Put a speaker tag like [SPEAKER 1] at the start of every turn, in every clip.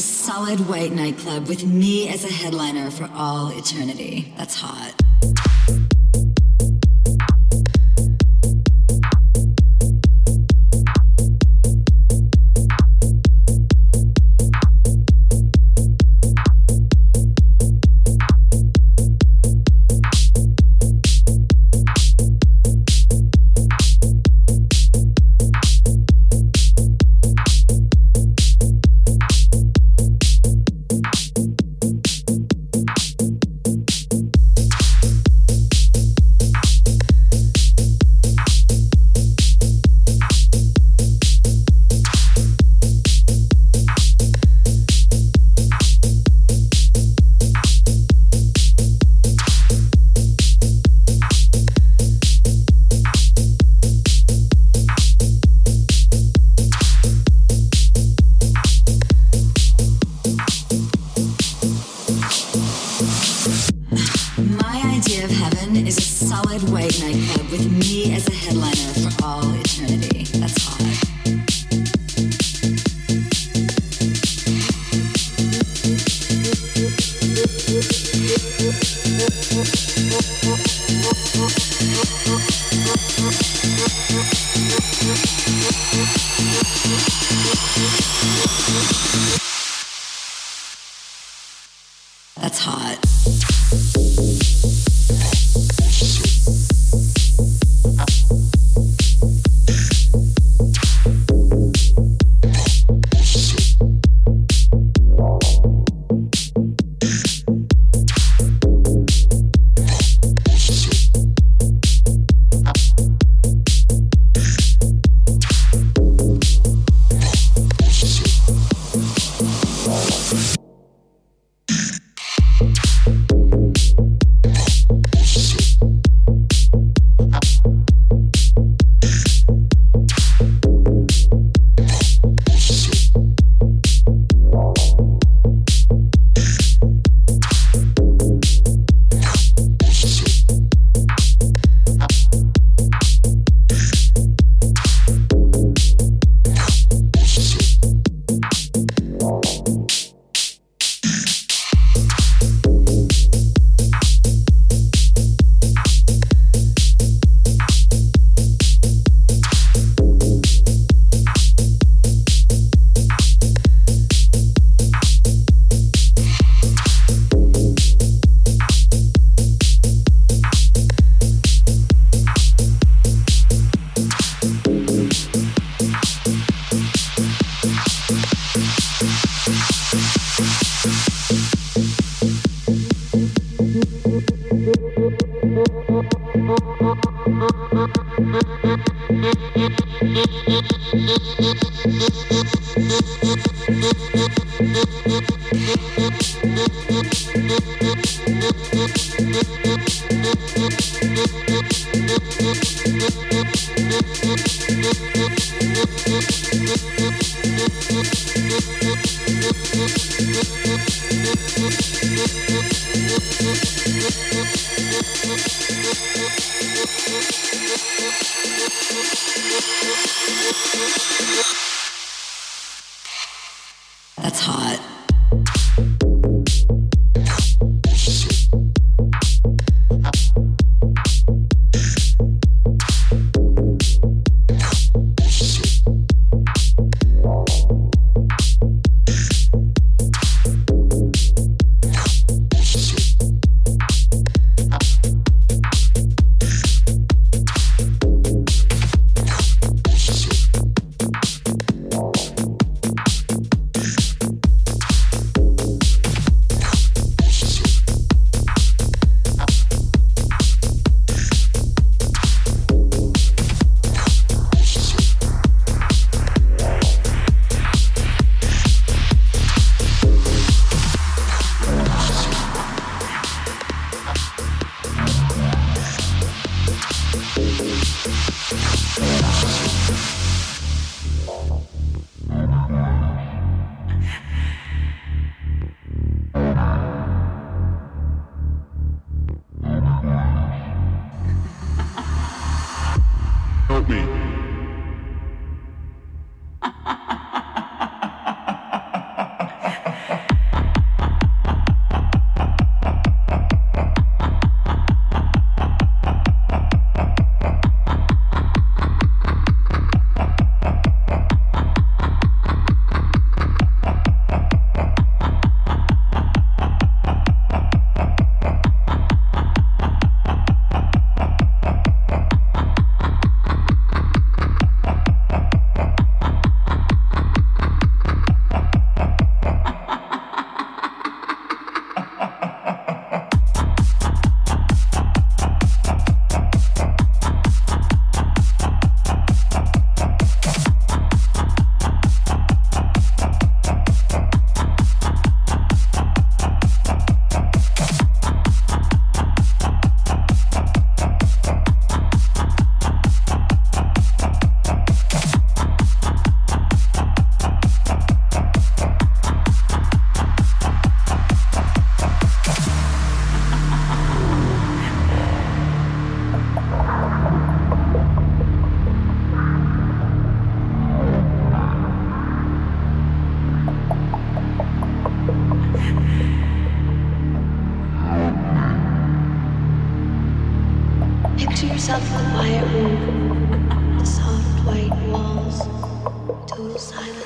[SPEAKER 1] solid white nightclub with me as a headliner for all eternity.
[SPEAKER 2] yourself a quiet room, the soft white walls, total silence.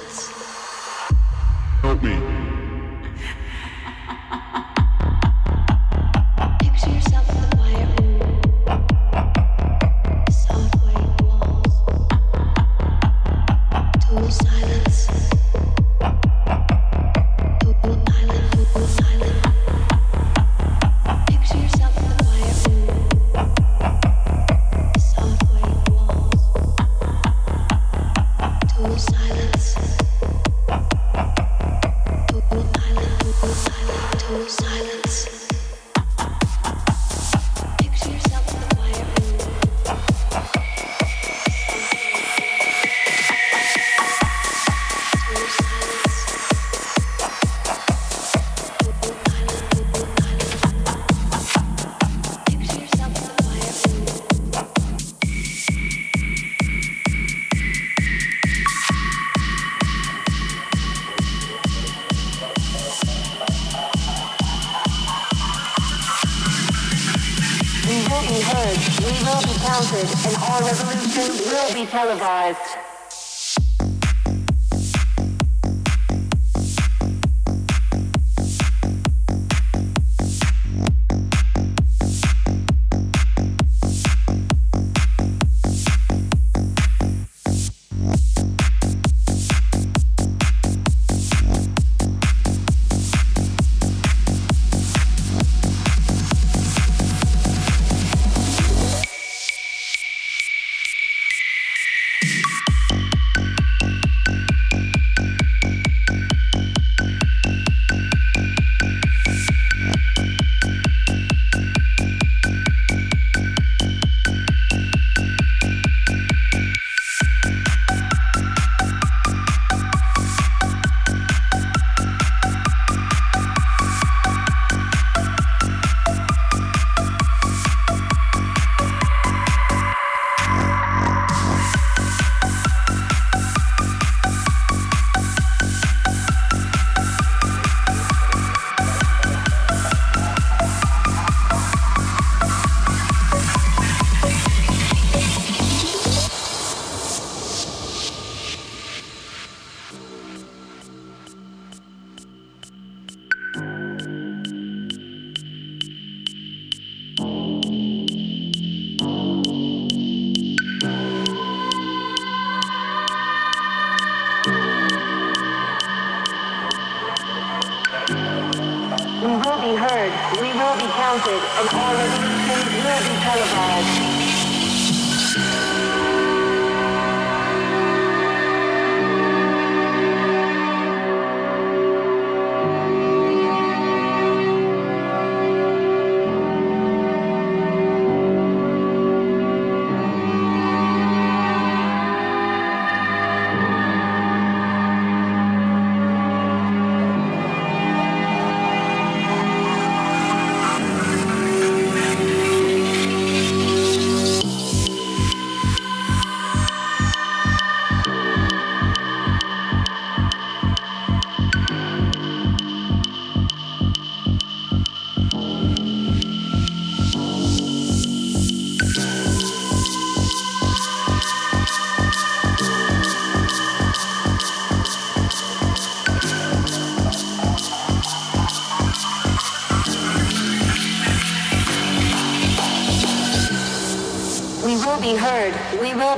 [SPEAKER 3] televised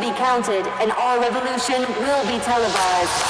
[SPEAKER 3] be counted and our revolution will be televised.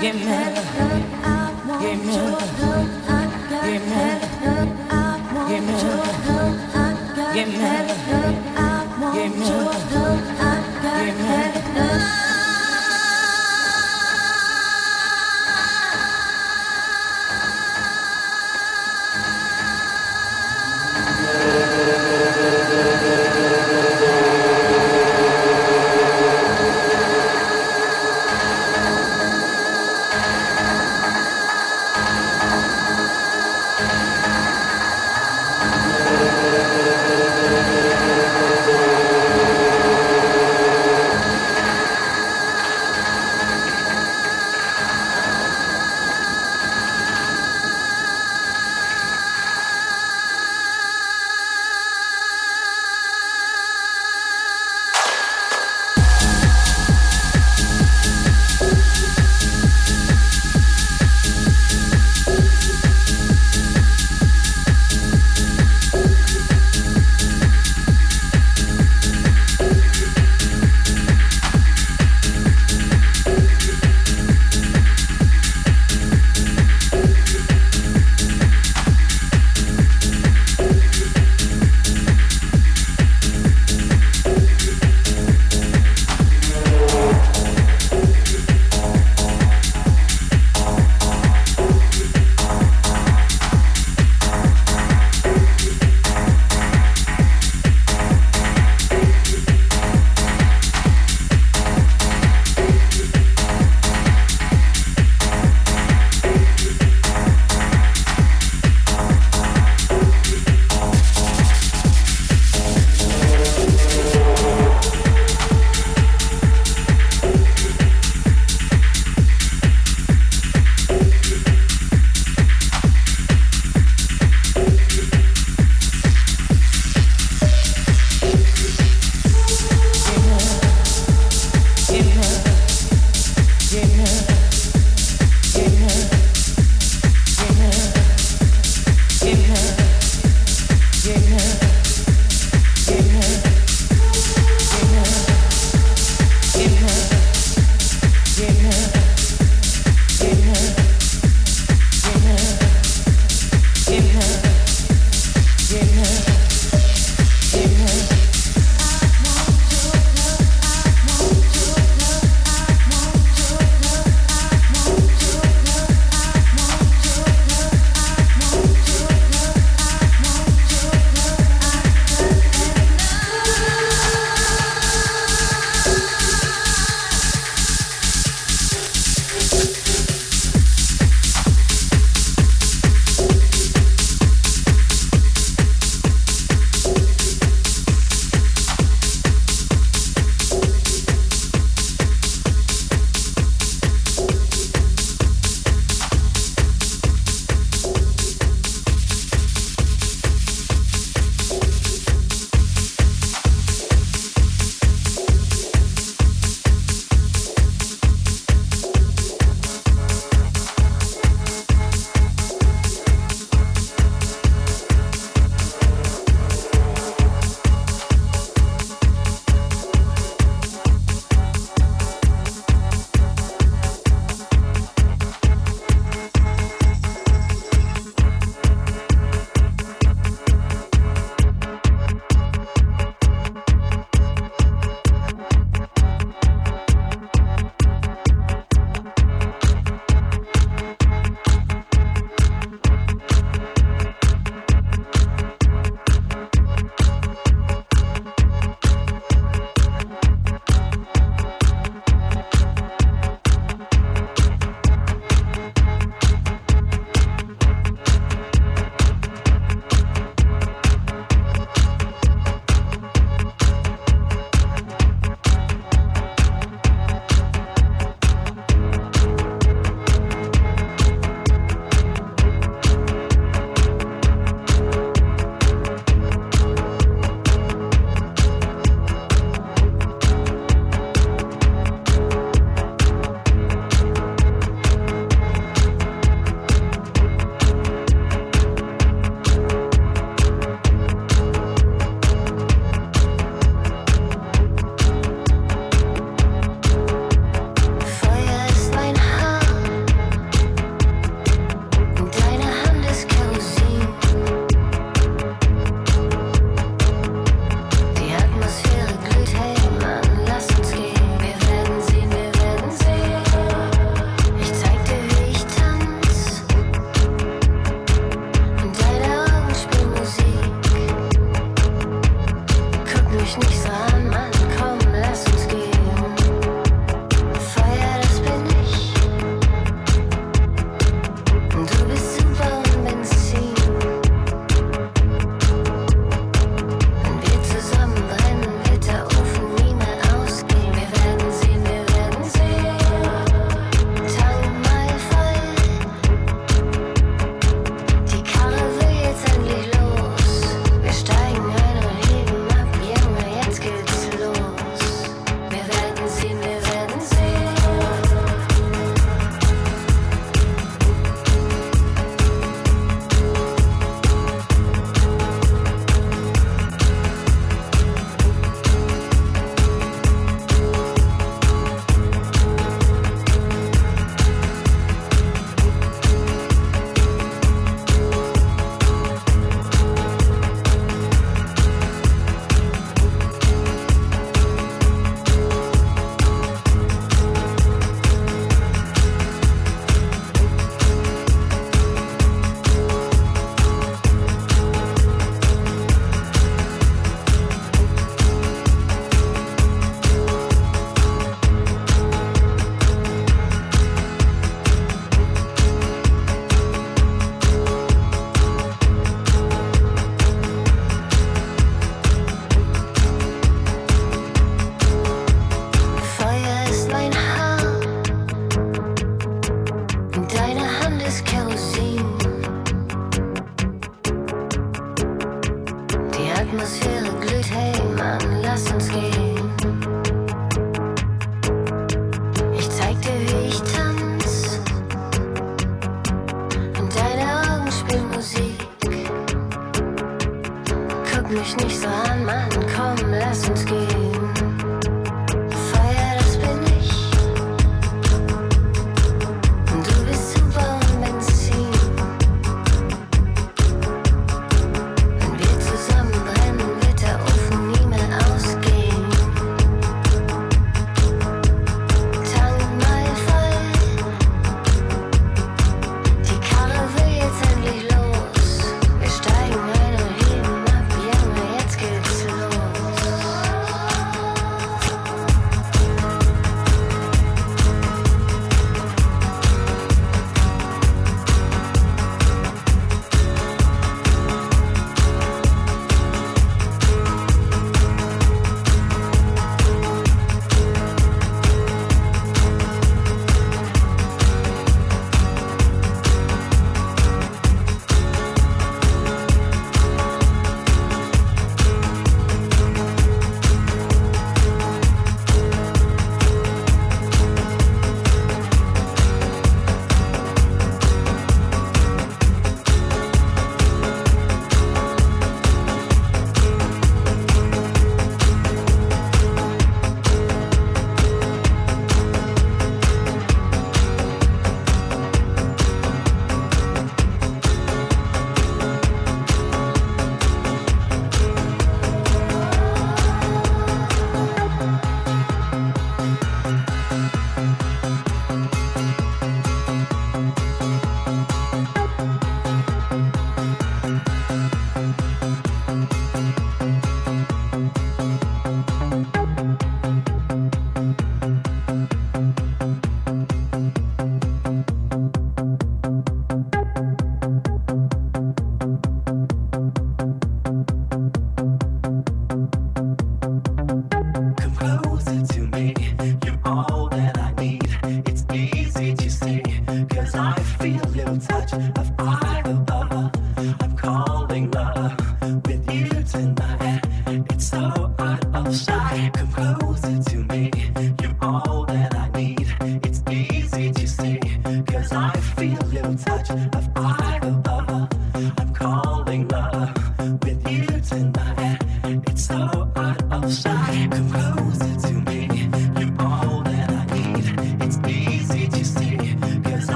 [SPEAKER 4] give me, give me, give me,